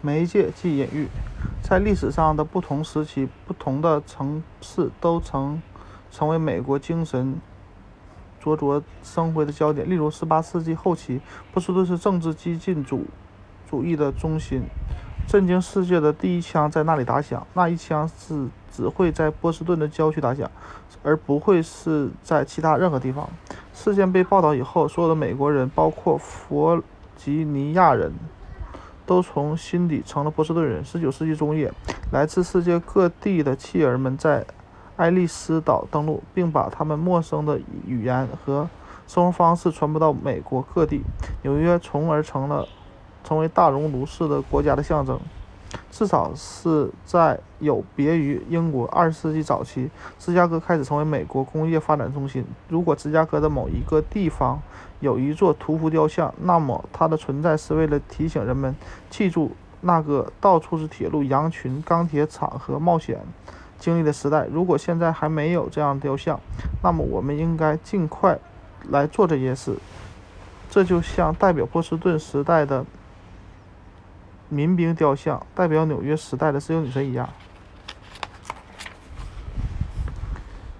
媒介即隐喻，在历史上的不同时期、不同的城市都曾成为美国精神灼灼生辉的焦点。例如，18世纪后期，波士顿是政治激进主主义的中心，震惊世界的第一枪在那里打响。那一枪是只会在波士顿的郊区打响，而不会是在其他任何地方。事件被报道以后，所有的美国人，包括弗吉尼亚人。都从心底成了波士顿人。十九世纪中叶，来自世界各地的弃儿们在爱丽丝岛登陆，并把他们陌生的语言和生活方式传播到美国各地。纽约从而成了成为大熔炉式的国家的象征。至少是在有别于英国。二十世纪早期，芝加哥开始成为美国工业发展中心。如果芝加哥的某一个地方有一座屠夫雕像，那么它的存在是为了提醒人们记住那个到处是铁路、羊群、钢铁厂和冒险经历的时代。如果现在还没有这样雕像，那么我们应该尽快来做这些事。这就像代表波士顿时代的。民兵雕像代表纽约时代的自由女神一样。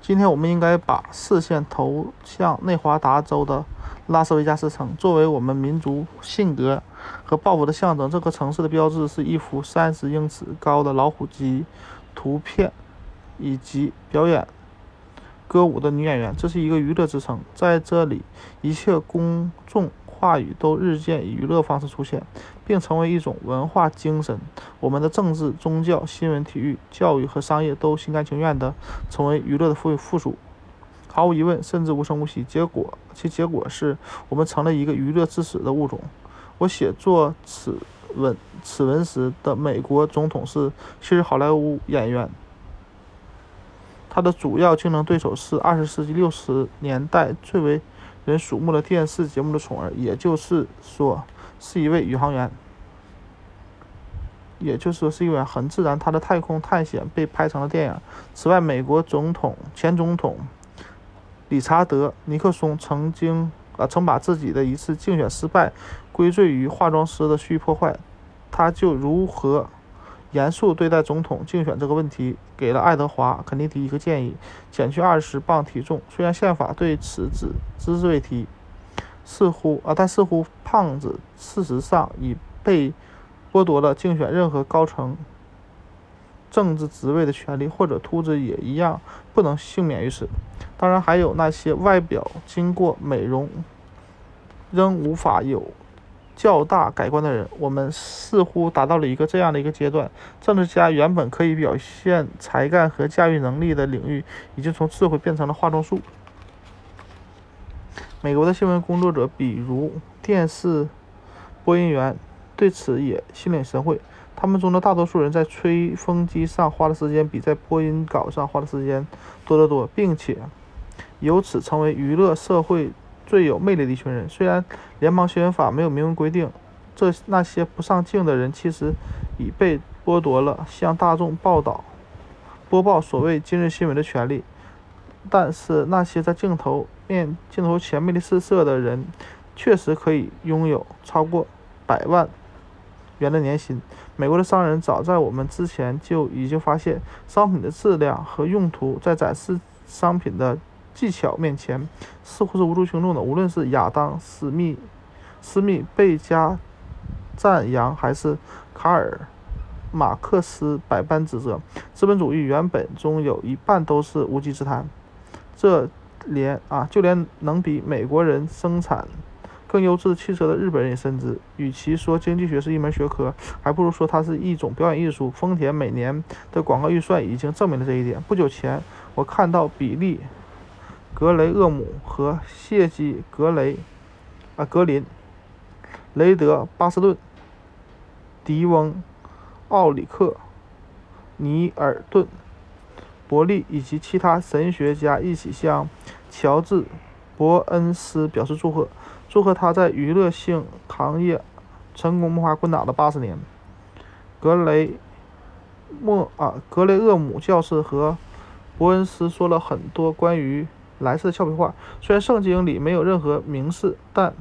今天我们应该把视线投向内华达州的拉斯维加斯城，作为我们民族性格和抱负的象征。这个城市的标志是一幅三十英尺高的老虎机图片，以及表演歌舞的女演员。这是一个娱乐之城，在这里，一切公众。话语都日渐以娱乐方式出现，并成为一种文化精神。我们的政治、宗教、新闻、体育、教育和商业都心甘情愿地成为娱乐的附附属。毫无疑问，甚至无声无息。结果，其结果是我们成了一个娱乐至死的物种。我写作此文此文时的美国总统是昔日好莱坞演员，他的主要竞争对手是二十世纪六十年代最为。人瞩目的电视节目的宠儿，也就是说，是一位宇航员。也就是说，是一位很自然，他的太空探险被拍成了电影。此外，美国总统前总统理查德·尼克松曾经啊，曾把自己的一次竞选失败归罪于化妆师的蓄意破坏。他就如何？严肃对待总统竞选这个问题，给了爱德华·肯尼迪一个建议：减去二十磅体重。虽然宪法对此只只字未提，似乎啊，但似乎胖子事实上已被剥夺了竞选任何高层政治职位的权利，或者秃子也一样不能幸免于此。当然，还有那些外表经过美容仍无法有。较大改观的人，我们似乎达到了一个这样的一个阶段：政治家原本可以表现才干和驾驭能力的领域，已经从智慧变成了化妆术。美国的新闻工作者，比如电视播音员，对此也心领神会。他们中的大多数人在吹风机上花的时间，比在播音稿上花的时间多得多，并且由此成为娱乐社会。最有魅力的一群人。虽然联邦新闻法没有明文规定，这那些不上镜的人其实已被剥夺了向大众报道、播报所谓今日新闻的权利，但是那些在镜头面、镜头前魅力四射的人，确实可以拥有超过百万元的年薪。美国的商人早在我们之前就已经发现，商品的质量和用途在展示商品的。技巧面前似乎是无足轻重的。无论是亚当·斯密斯密贝加赞扬，还是卡尔·马克思百般指责，资本主义原本中有一半都是无稽之谈。这连啊，就连能比美国人生产更优质汽车的日本人也深知。与其说经济学是一门学科，还不如说它是一种表演艺术。丰田每年的广告预算已经证明了这一点。不久前，我看到比利。格雷厄姆和谢基·格雷啊格林、雷德·巴斯顿、迪翁·奥里克、尼尔顿·伯利以及其他神学家一起向乔治·伯恩斯表示祝贺，祝贺他在娱乐性行业成功摸爬滚打了八十年。格雷莫啊格雷厄姆教士和伯恩斯说了很多关于。蓝色的俏皮话。虽然圣经里没有任何明示，但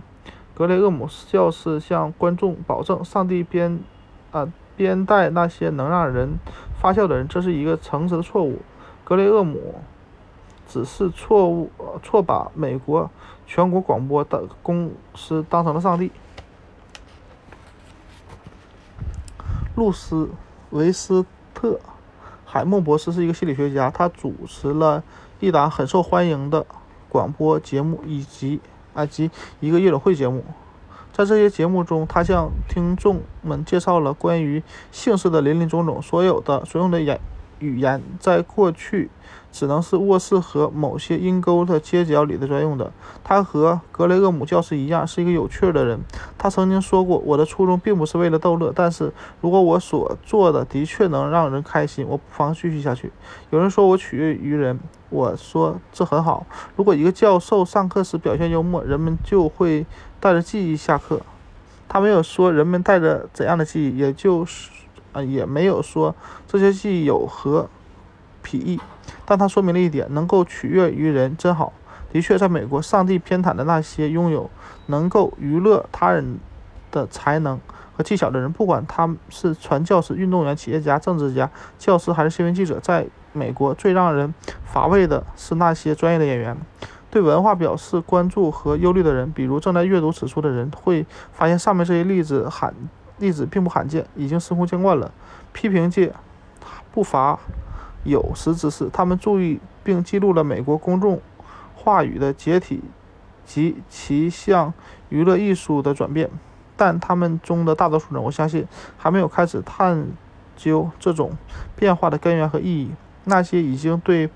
格雷厄姆教士向观众保证，上帝编啊编带那些能让人发笑的人，这是一个诚实的错误。格雷厄姆只是错误错把美国全国广播的公司当成了上帝。露丝维斯特海默博士是一个心理学家，他主持了一档很受欢迎的广播节目以及啊及一个夜总会节目。在这些节目中，他向听众们介绍了关于姓氏的林林总总。所有的所用的言语言，在过去。只能是卧室和某些阴沟的街角里的专用的。他和格雷厄姆教师一样，是一个有趣的人。他曾经说过：“我的初衷并不是为了逗乐，但是如果我所做的的确能让人开心，我不妨继续下去。”有人说我取悦于人，我说这很好。如果一个教授上课时表现幽默，人们就会带着记忆下课。他没有说人们带着怎样的记忆，也就是啊，也没有说这些记忆有何裨益。但他说明了一点：能够取悦于人真好。的确，在美国，上帝偏袒的那些拥有能够娱乐他人的才能和技巧的人，不管他们是传教士、运动员、企业家、政治家、教师还是新闻记者，在美国最让人乏味的是那些专业的演员。对文化表示关注和忧虑的人，比如正在阅读此书的人，会发现上面这些例子罕例子并不罕见，已经司空见惯了。批评界不乏。有识之士，他们注意并记录了美国公众话语的解体及其向娱乐艺术的转变，但他们中的大多数人，我相信还没有开始探究这种变化的根源和意义。那些已经对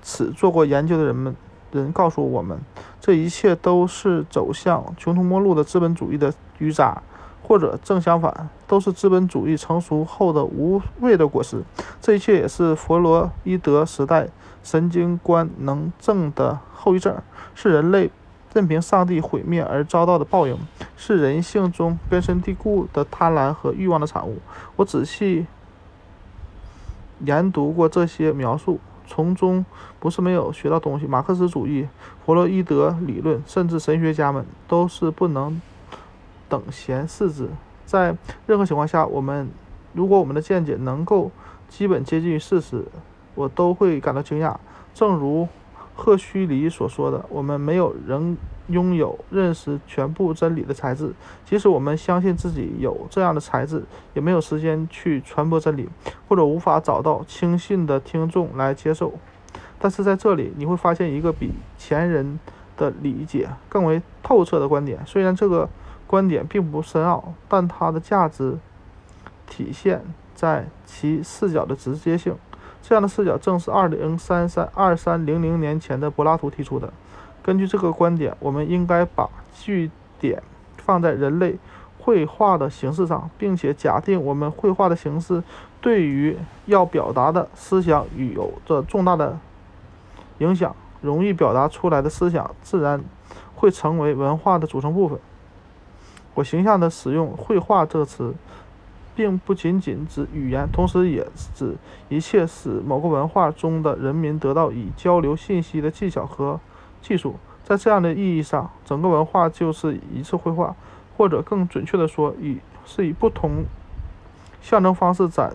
此做过研究的人们，人告诉我们，这一切都是走向穷途末路的资本主义的余渣。或者正相反，都是资本主义成熟后的无谓的果实。这一切也是弗洛伊德时代神经官能症的后遗症，是人类任凭上帝毁灭而遭到的报应，是人性中根深蒂固的贪婪和欲望的产物。我仔细研读过这些描述，从中不是没有学到东西。马克思主义、弗洛伊德理论，甚至神学家们都是不能。等闲视之，在任何情况下，我们如果我们的见解能够基本接近于事实，我都会感到惊讶。正如赫胥黎所说的：“我们没有人拥有认识全部真理的才智，即使我们相信自己有这样的才智，也没有时间去传播真理，或者无法找到轻信的听众来接受。”但是在这里，你会发现一个比前人的理解更为透彻的观点，虽然这个。观点并不深奥，但它的价值体现在其视角的直接性。这样的视角正是二零三三二三零零年前的柏拉图提出的。根据这个观点，我们应该把据点放在人类绘画的形式上，并且假定我们绘画的形式对于要表达的思想与有着重大的影响。容易表达出来的思想，自然会成为文化的组成部分。我形象地使用“绘画”这个词，并不仅仅指语言，同时也指一切使某个文化中的人民得到以交流信息的技巧和技术。在这样的意义上，整个文化就是一次绘画，或者更准确地说，以是以不同象征方式展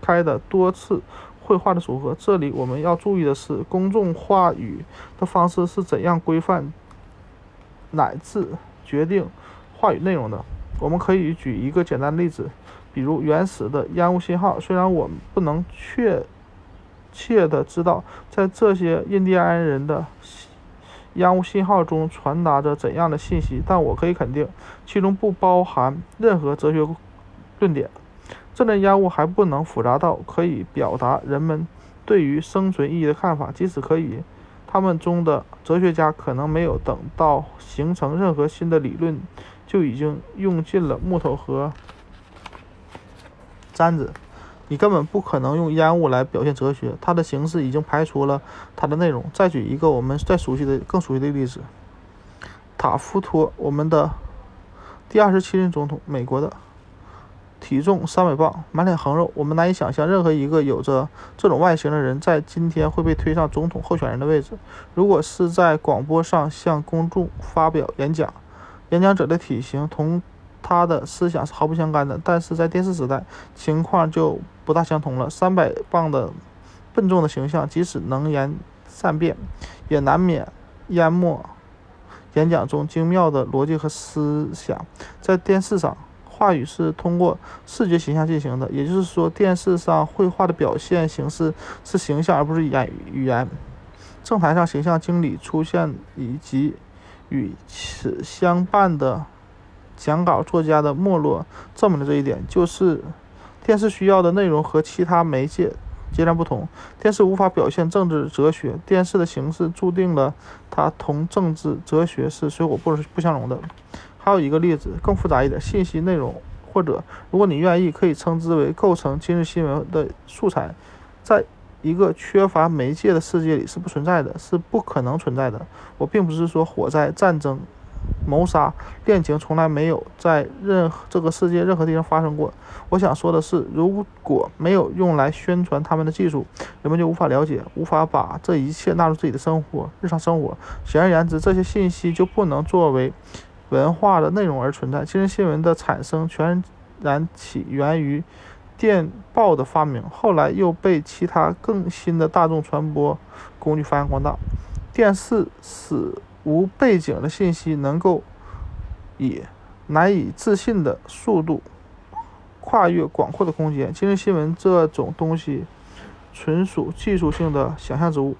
开的多次绘画的组合。这里我们要注意的是，公众话语的方式是怎样规范乃至决定。话语内容的，我们可以举一个简单的例子，比如原始的烟雾信号。虽然我们不能确切的知道在这些印第安人的烟雾信号中传达着怎样的信息，但我可以肯定，其中不包含任何哲学论点。这类烟雾还不能复杂到可以表达人们对于生存意义的看法，即使可以，他们中的哲学家可能没有等到形成任何新的理论。就已经用尽了木头和簪子，你根本不可能用烟雾来表现哲学，它的形式已经排除了它的内容。再举一个我们再熟悉的、更熟悉的例子，塔夫托，我们的第二十七任总统，美国的，体重三百磅，满脸横肉，我们难以想象任何一个有着这种外形的人在今天会被推上总统候选人的位置。如果是在广播上向公众发表演讲。演讲者的体型同他的思想是毫不相干的。但是在电视时代，情况就不大相同了。三百磅的笨重的形象，即使能言善辩，也难免淹没演讲中精妙的逻辑和思想。在电视上，话语是通过视觉形象进行的，也就是说，电视上绘画的表现形式是形象，而不是言语言。政坛上形象经理出现，以及与此相伴的讲稿作家的没落，证明了这一点。就是电视需要的内容和其他媒介截然不同。电视无法表现政治哲学，电视的形式注定了它同政治哲学是水火不不相容的。还有一个例子更复杂一点，信息内容，或者如果你愿意，可以称之为构成今日新闻的素材，在。一个缺乏媒介的世界里是不存在的，是不可能存在的。我并不是说火灾、战争、谋杀、恋情从来没有在任何这个世界任何地方发生过。我想说的是，如果没有用来宣传他们的技术，人们就无法了解，无法把这一切纳入自己的生活、日常生活。简而言之，这些信息就不能作为文化的内容而存在。今日新闻的产生全然起源于。电报的发明，后来又被其他更新的大众传播工具发扬光大。电视使无背景的信息能够以难以置信的速度跨越广阔的空间。今日新闻这种东西纯属技术性的想象之物，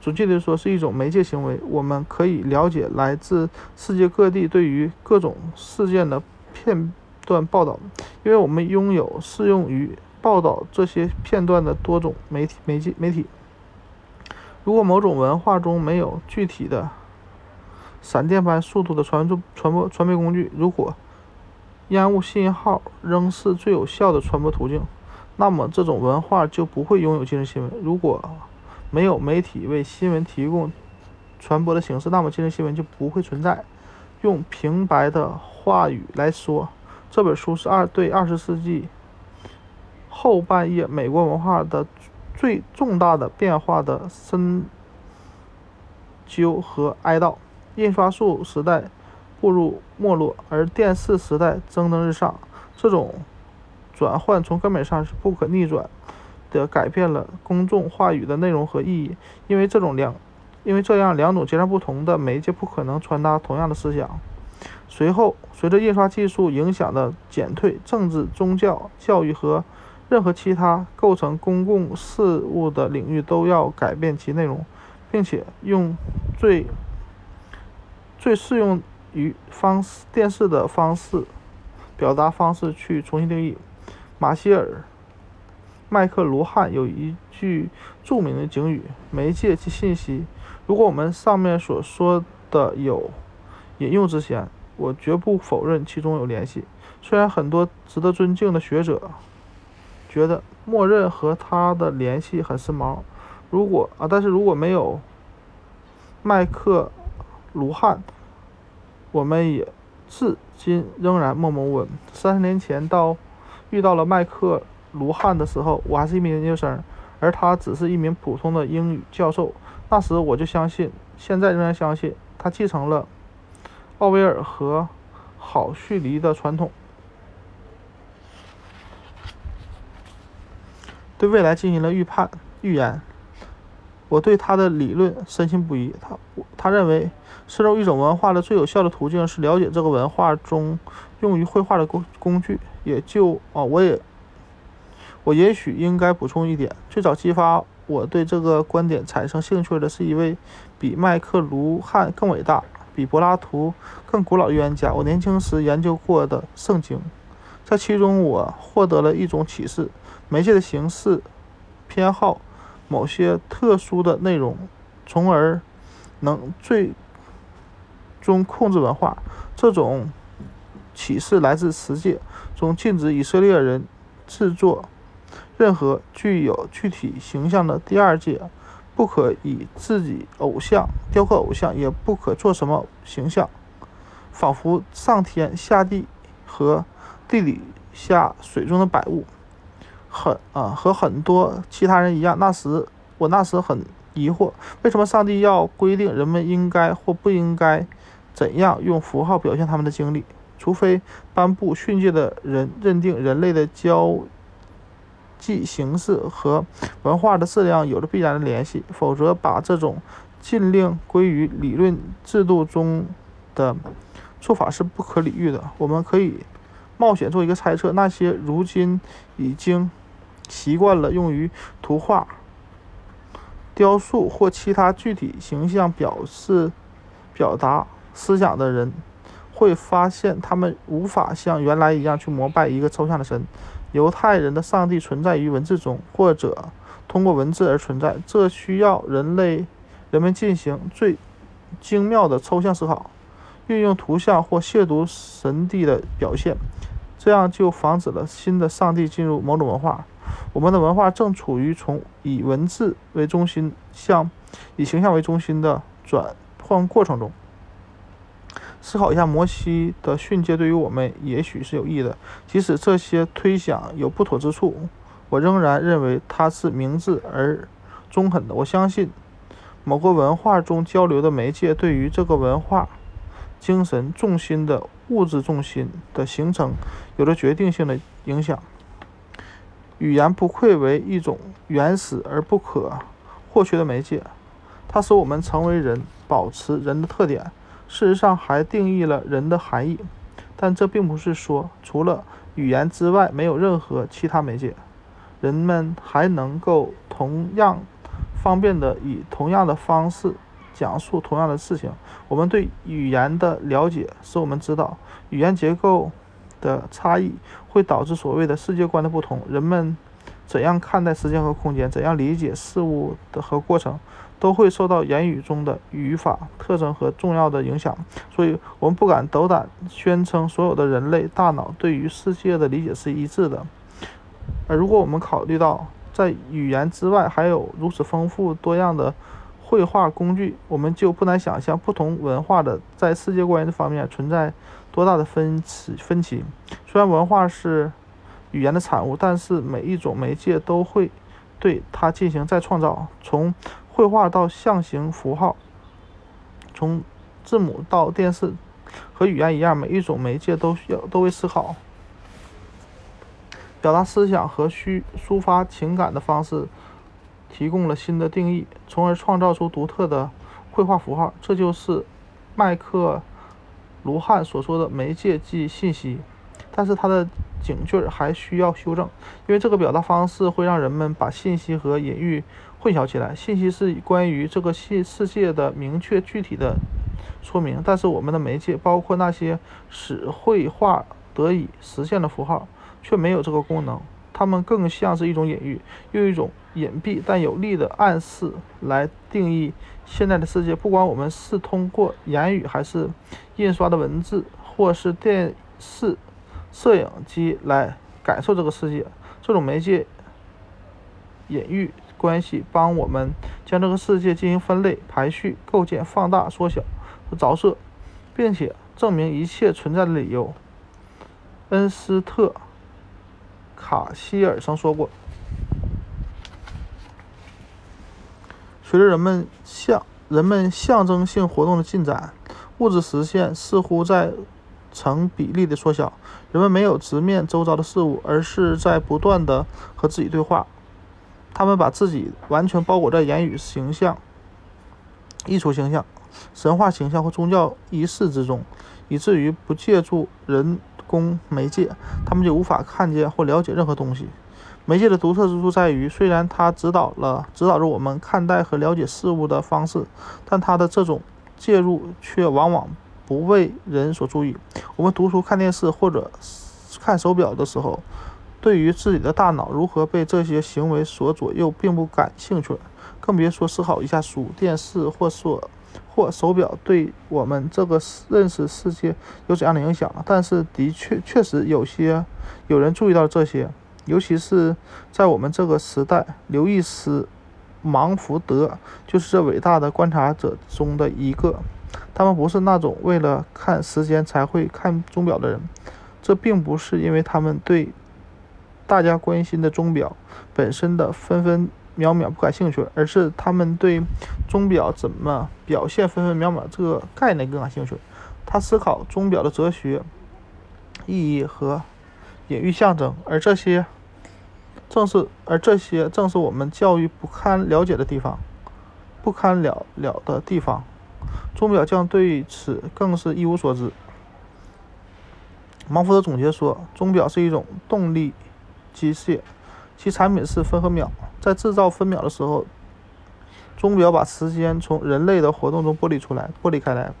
准确地说是一种媒介行为。我们可以了解来自世界各地对于各种事件的片。段报道，因为我们拥有适用于报道这些片段的多种媒体媒介媒体。如果某种文化中没有具体的闪电般速度的传传传播传媒工具，如果烟雾信号仍是最有效的传播途径，那么这种文化就不会拥有今日新闻。如果没有媒体为新闻提供传播的形式，那么今日新闻就不会存在。用平白的话语来说。这本书是二对二十世纪后半叶美国文化的最重大的变化的深究和哀悼。印刷术时代步入没落，而电视时代蒸蒸日上。这种转换从根本上是不可逆转的，改变了公众话语的内容和意义。因为这种两，因为这样两种截然不同的媒介不可能传达同样的思想。随后，随着印刷技术影响的减退，政治、宗教、教育和任何其他构成公共事务的领域都要改变其内容，并且用最最适用于方式电视的方式表达方式去重新定义。马歇尔·麦克卢汉有一句著名的警语：“媒介及信息。”如果我们上面所说的有引用之嫌。我绝不否认其中有联系，虽然很多值得尊敬的学者觉得默认和他的联系很时髦。如果啊，但是如果没有麦克卢汉，我们也至今仍然默默无闻。三十年前到遇到了麦克卢汉的时候，我还是一名研究生，而他只是一名普通的英语教授。那时我就相信，现在仍然相信，他继承了。奥威尔和郝胥黎的传统，对未来进行了预判预言。我对他的理论深信不疑。他他认为，深入一种文化的最有效的途径是了解这个文化中用于绘画的工工具。也就啊，我也我也许应该补充一点：最早激发我对这个观点产生兴趣的是一位比麦克卢汉更伟大。比柏拉图更古老的预言家，我年轻时研究过的圣经，在其中我获得了一种启示：媒介的形式偏好某些特殊的内容，从而能最终控制文化。这种启示来自十诫中禁止以色列人制作任何具有具体形象的第二诫。不可以自己偶像雕刻偶像，也不可做什么形象，仿佛上天下地和地底下水中的百物。很啊，和很多其他人一样，那时我那时很疑惑，为什么上帝要规定人们应该或不应该怎样用符号表现他们的经历？除非颁布训诫的人认定人类的交际形式和文化的质量有着必然的联系，否则把这种禁令归于理论制度中的做法是不可理喻的。我们可以冒险做一个猜测：那些如今已经习惯了用于图画、雕塑或其他具体形象表示、表达思想的人，会发现他们无法像原来一样去膜拜一个抽象的神。犹太人的上帝存在于文字中，或者通过文字而存在，这需要人类。人们进行最精妙的抽象思考，运用图像或亵渎神帝的表现，这样就防止了新的上帝进入某种文化。我们的文化正处于从以文字为中心向以形象为中心的转换过程中。思考一下，摩西的训诫对于我们也许是有益的，即使这些推想有不妥之处，我仍然认为它是明智而中肯的。我相信。某个文化中交流的媒介对于这个文化精神重心的物质重心的形成有着决定性的影响。语言不愧为一种原始而不可或缺的媒介，它使我们成为人，保持人的特点，事实上还定义了人的含义。但这并不是说，除了语言之外，没有任何其他媒介，人们还能够同样。方便的以同样的方式讲述同样的事情。我们对语言的了解使我们知道，语言结构的差异会导致所谓的世界观的不同。人们怎样看待时间和空间，怎样理解事物的和过程，都会受到言语中的语法特征和重要的影响。所以，我们不敢斗胆宣称所有的人类大脑对于世界的理解是一致的。而如果我们考虑到，在语言之外，还有如此丰富多样的绘画工具，我们就不难想象不同文化的在世界观这方面存在多大的分歧。分歧。虽然文化是语言的产物，但是每一种媒介都会对它进行再创造。从绘画到象形符号，从字母到电视，和语言一样，每一种媒介都需要都会思考。表达思想和抒抒发情感的方式提供了新的定义，从而创造出独特的绘画符号。这就是麦克卢汉所说的“媒介即信息”。但是它的警句还需要修正，因为这个表达方式会让人们把信息和隐喻混淆起来。信息是关于这个世世界的明确具体的说明，但是我们的媒介，包括那些使绘画得以实现的符号。却没有这个功能，它们更像是一种隐喻，用一种隐蔽但有力的暗示来定义现在的世界。不管我们是通过言语，还是印刷的文字，或是电视、摄影机来感受这个世界，这种媒介隐喻关系帮我们将这个世界进行分类、排序、构建、放大、缩小和着色，并且证明一切存在的理由。恩斯特。卡希尔曾说过：“随着人们象人们象征性活动的进展，物质实现似乎在成比例的缩小。人们没有直面周遭的事物，而是在不断的和自己对话。他们把自己完全包裹在言语形象、艺术形象、神话形象和宗教仪式之中，以至于不借助人。”工媒介，他们就无法看见或了解任何东西。媒介的独特之处在于，虽然它指导了指导着我们看待和了解事物的方式，但它的这种介入却往往不为人所注意。我们读书、看电视或者看手表的时候，对于自己的大脑如何被这些行为所左右，并不感兴趣，更别说思考一下书、电视或所。或手表对我们这个认识世界有怎样的影响了？但是的确，确实有些有人注意到这些，尤其是在我们这个时代。刘易斯·芒福德就是这伟大的观察者中的一个。他们不是那种为了看时间才会看钟表的人，这并不是因为他们对大家关心的钟表本身的分分。秒秒不感兴趣，而是他们对钟表怎么表现分分秒秒这个概念更感兴趣。他思考钟表的哲学，意义和隐喻象征，而这些正是而这些正是我们教育不堪了解的地方，不堪了了的地方。钟表匠对此更是一无所知。芒福德总结说：“钟表是一种动力机械，其产品是分和秒。在制造分秒的时候，钟表把时间从人类的活动中剥离出来，剥离开来，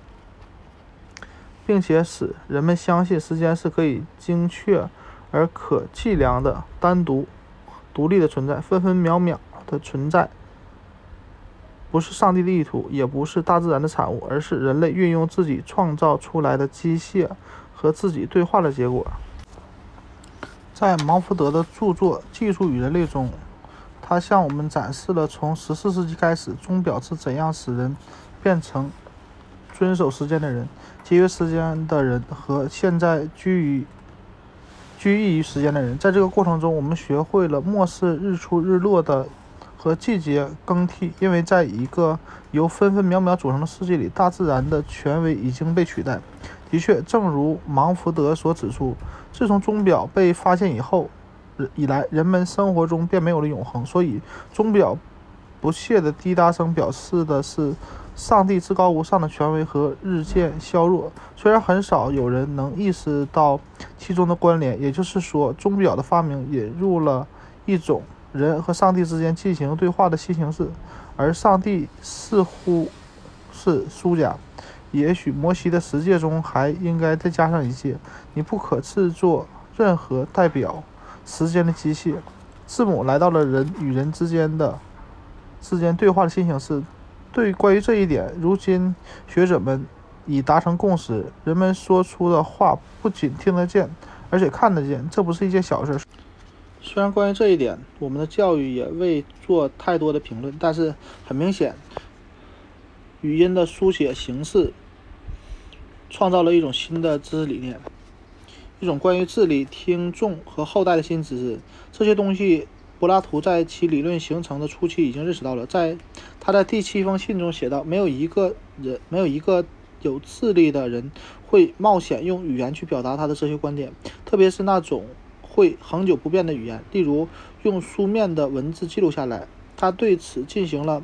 并且使人们相信时间是可以精确而可计量的、单独、独立的存在。分分秒秒的存在。”不是上帝的意图，也不是大自然的产物，而是人类运用自己创造出来的机械和自己对话的结果。在芒福德的著作《技术与人类》中，他向我们展示了从14世纪开始，钟表是怎样使人变成遵守时间的人、节约时间的人和现在居于居于时间的人。在这个过程中，我们学会了漠视日出日落的。和季节更替，因为在一个由分分秒秒组成的世界里，大自然的权威已经被取代。的确，正如芒福德所指出，自从钟表被发现以后以来，人们生活中便没有了永恒。所以，钟表不懈的滴答声表示的是上帝至高无上的权威和日渐削弱。虽然很少有人能意识到其中的关联，也就是说，钟表的发明引入了一种。人和上帝之间进行对话的新形式，而上帝似乎是输家。也许摩西的十诫中还应该再加上一诫：你不可制作任何代表时间的机械。字母来到了人与人之间的之间对话的新形式。对关于这一点，如今学者们已达成共识：人们说出的话不仅听得见，而且看得见。这不是一件小事。虽然关于这一点，我们的教育也未做太多的评论，但是很明显，语音的书写形式创造了一种新的知识理念，一种关于智力、听众和后代的新知识。这些东西，柏拉图在其理论形成的初期已经认识到了。在他在第七封信中写道：“没有一个人，没有一个有智力的人会冒险用语言去表达他的哲学观点，特别是那种。”会恒久不变的语言，例如用书面的文字记录下来。他对此进行了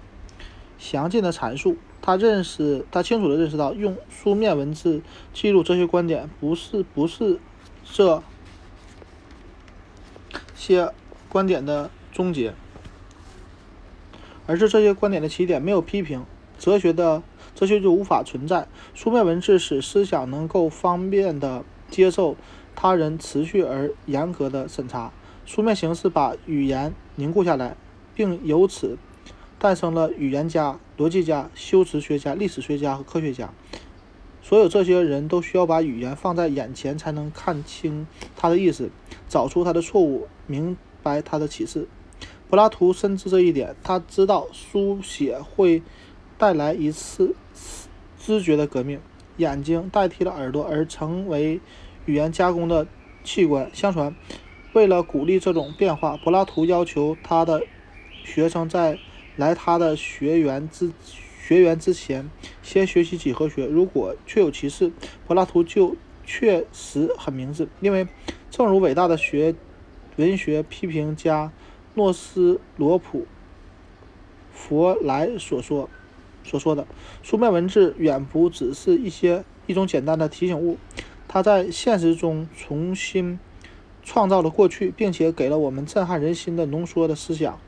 详尽的阐述。他认识，他清楚地认识到，用书面文字记录哲学观点，不是不是这些观点的终结，而是这些观点的起点。没有批评，哲学的哲学就无法存在。书面文字使思想能够方便地接受。他人持续而严格的审查，书面形式把语言凝固下来，并由此诞生了语言家、逻辑家、修辞学家、历史学家和科学家。所有这些人都需要把语言放在眼前，才能看清他的意思，找出他的错误，明白他的启示。柏拉图深知这一点，他知道书写会带来一次知觉的革命，眼睛代替了耳朵，而成为。语言加工的器官。相传，为了鼓励这种变化，柏拉图要求他的学生在来他的学员之学员之前，先学习几何学。如果确有其事，柏拉图就确实很明智。因为，正如伟大的学文学批评家诺斯罗普·弗莱所说所说的，书面文字远不只是一些一种简单的提醒物。他在现实中重新创造了过去，并且给了我们震撼人心的浓缩的思想、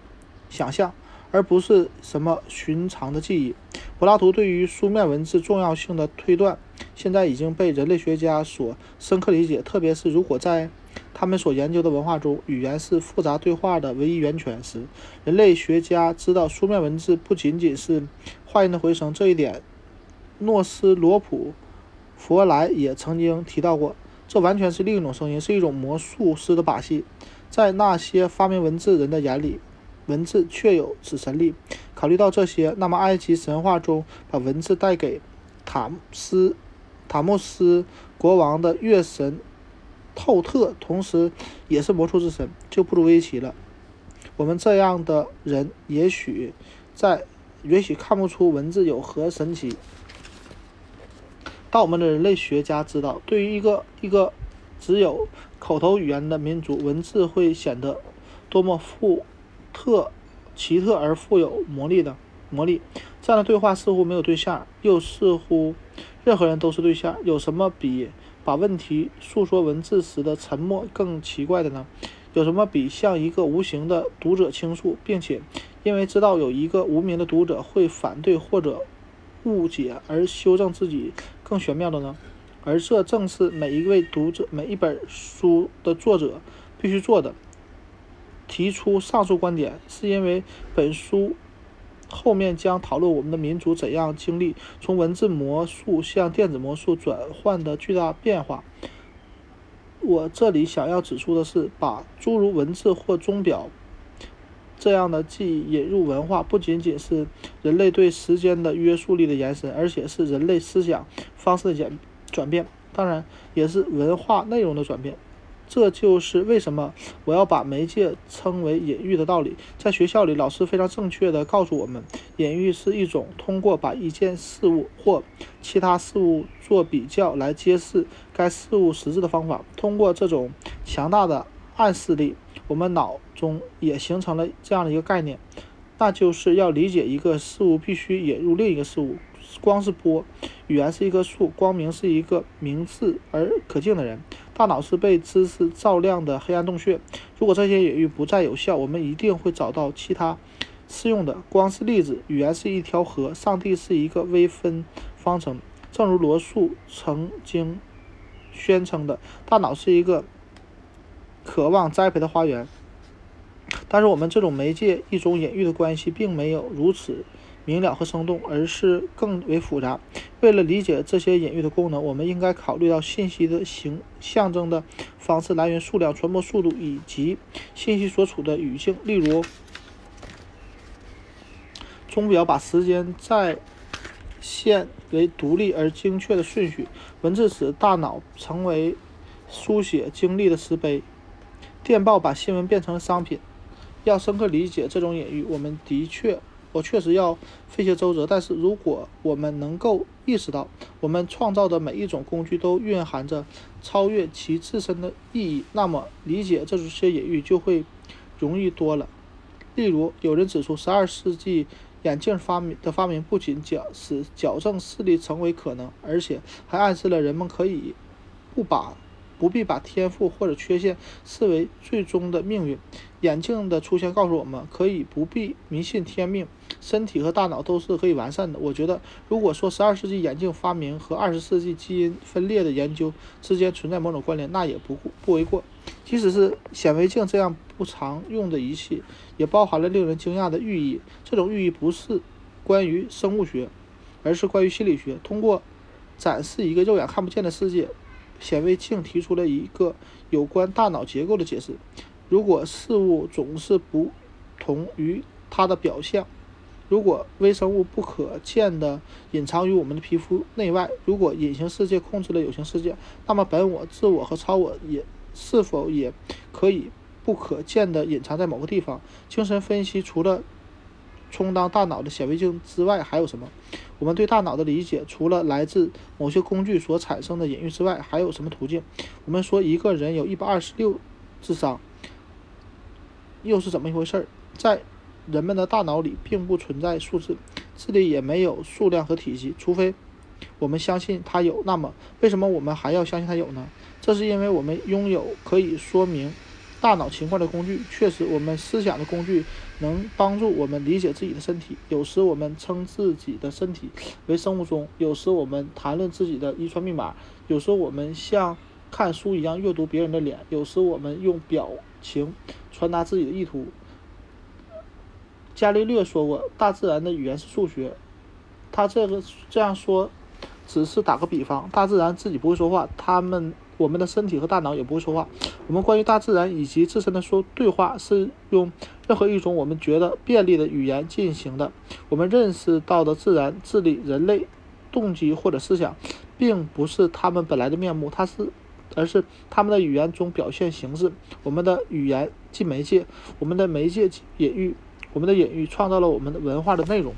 想象，而不是什么寻常的记忆。柏拉图对于书面文字重要性的推断，现在已经被人类学家所深刻理解。特别是如果在他们所研究的文化中，语言是复杂对话的唯一源泉时，人类学家知道书面文字不仅仅是话音的回声。这一点，诺斯罗普。佛莱也曾经提到过，这完全是另一种声音，是一种魔术师的把戏。在那些发明文字人的眼里，文字确有此神力。考虑到这些，那么埃及神话中把文字带给塔斯塔木斯国王的月神透特，同时也是魔术之神，就不足为奇了。我们这样的人，也许在也许看不出文字有何神奇。但我们的人类学家知道，对于一个一个只有口头语言的民族，文字会显得多么富特、奇特而富有魔力的魔力。这样的对话似乎没有对象，又似乎任何人都是对象。有什么比把问题诉说文字时的沉默更奇怪的呢？有什么比向一个无形的读者倾诉，并且因为知道有一个无名的读者会反对或者误解而修正自己更玄妙的呢？而这正是每一位读者、每一本书的作者必须做的。提出上述观点，是因为本书后面将讨论我们的民族怎样经历从文字魔术向电子魔术转换的巨大变化。我这里想要指出的是，把诸如文字或钟表这样的记忆引入文化，不仅仅是人类对时间的约束力的延伸，而且是人类思想方式的演转变，当然也是文化内容的转变。这就是为什么我要把媒介称为隐喻的道理。在学校里，老师非常正确地告诉我们，隐喻是一种通过把一件事物或其他事物做比较来揭示该事物实质的方法。通过这种强大的暗示力，我们脑中也形成了这样的一个概念，那就是要理解一个事物，必须引入另一个事物。光是波，语言是一棵树，光明是一个明智而可敬的人。大脑是被知识照亮的黑暗洞穴。如果这些隐喻不再有效，我们一定会找到其他适用的。光是粒子，语言是一条河，上帝是一个微分方程。正如罗素曾经宣称的，大脑是一个渴望栽培的花园。但是我们这种媒介一种隐喻的关系，并没有如此。明了和生动，而是更为复杂。为了理解这些隐喻的功能，我们应该考虑到信息的形象征的方式、来源、数量、传播速度以及信息所处的语境。例如，钟表把时间再现为独立而精确的顺序；文字使大脑成为书写经历的石碑；电报把新闻变成了商品。要深刻理解这种隐喻，我们的确。我确实要费些周折，但是如果我们能够意识到，我们创造的每一种工具都蕴含着超越其自身的意义，那么理解这些隐喻就会容易多了。例如，有人指出，十二世纪眼镜发明的发明不仅矫使矫正视力成为可能，而且还暗示了人们可以不把。不必把天赋或者缺陷视为最终的命运。眼镜的出现告诉我们，可以不必迷信天命，身体和大脑都是可以完善的。我觉得，如果说十二世纪眼镜发明和二十世纪基因分裂的研究之间存在某种关联，那也不不为过。即使是显微镜这样不常用的仪器，也包含了令人惊讶的寓意。这种寓意不是关于生物学，而是关于心理学。通过展示一个肉眼看不见的世界。显微镜提出了一个有关大脑结构的解释：如果事物总是不同于它的表象，如果微生物不可见的隐藏于我们的皮肤内外，如果隐形世界控制了有形世界，那么本我、自我和超我也是否也可以不可见的隐藏在某个地方？精神分析除了。充当大脑的显微镜之外还有什么？我们对大脑的理解，除了来自某些工具所产生的隐喻之外，还有什么途径？我们说一个人有一百二十六智商，又是怎么一回事儿？在人们的大脑里并不存在数字，智力也没有数量和体积，除非我们相信它有。那么，为什么我们还要相信它有呢？这是因为我们拥有可以说明。大脑情况的工具，确实，我们思想的工具能帮助我们理解自己的身体。有时我们称自己的身体为生物钟，有时我们谈论自己的遗传密码，有时我们像看书一样阅读别人的脸，有时我们用表情传达自己的意图。伽利略说过：“大自然的语言是数学。”他这个这样说，只是打个比方。大自然自己不会说话，他们。我们的身体和大脑也不会说话。我们关于大自然以及自身的说对话是用任何一种我们觉得便利的语言进行的。我们认识到的自然、智力、人类动机或者思想，并不是他们本来的面目，它是，而是他们的语言中表现形式。我们的语言即媒介，我们的媒介隐喻，我们的隐喻创造了我们的文化的内容。